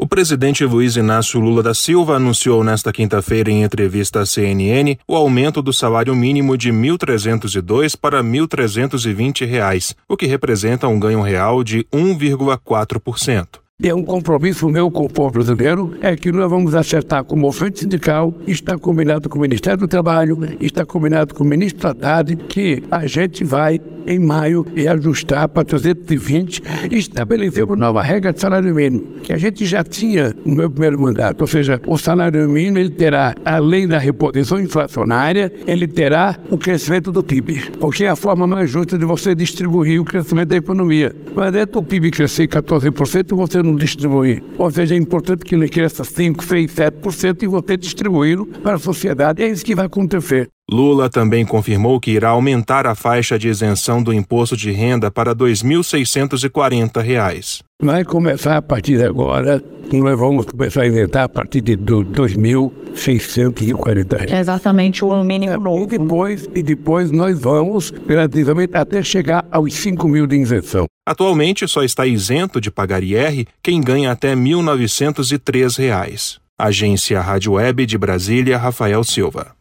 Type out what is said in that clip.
O presidente Luiz Inácio Lula da Silva anunciou nesta quinta-feira em entrevista à CNN o aumento do salário mínimo de R$ 1.302 para R$ 1.320, o que representa um ganho real de 1,4%. É um compromisso meu com o povo brasileiro, é que nós vamos acertar com o movimento sindical, está combinado com o Ministério do Trabalho, está combinado com o ministro Haddad, que a gente vai, em maio, ajustar para 320 e estabelecer uma nova regra de salário mínimo, que a gente já tinha no meu primeiro mandato. Ou seja, o salário mínimo ele terá, além da reposição inflacionária, ele terá o crescimento do PIB, porque é a forma mais justa de você distribuir o crescimento da economia. Não adianta o PIB crescer 14% e você não distribuir. Ou seja, é importante que ele cresça 5, 6, 7% e você distribuí-lo para a sociedade. É isso que vai acontecer. Lula também confirmou que irá aumentar a faixa de isenção do imposto de renda para R$ 2.640. Vai começar a partir de agora, nós vamos começar a isentar a partir de R$ 2.640. É exatamente o mínimo novo. E depois, e depois nós vamos, gradativamente, até chegar aos 5 mil de isenção. Atualmente só está isento de pagar IR quem ganha até R$ 1.903. Agência Rádio Web de Brasília, Rafael Silva.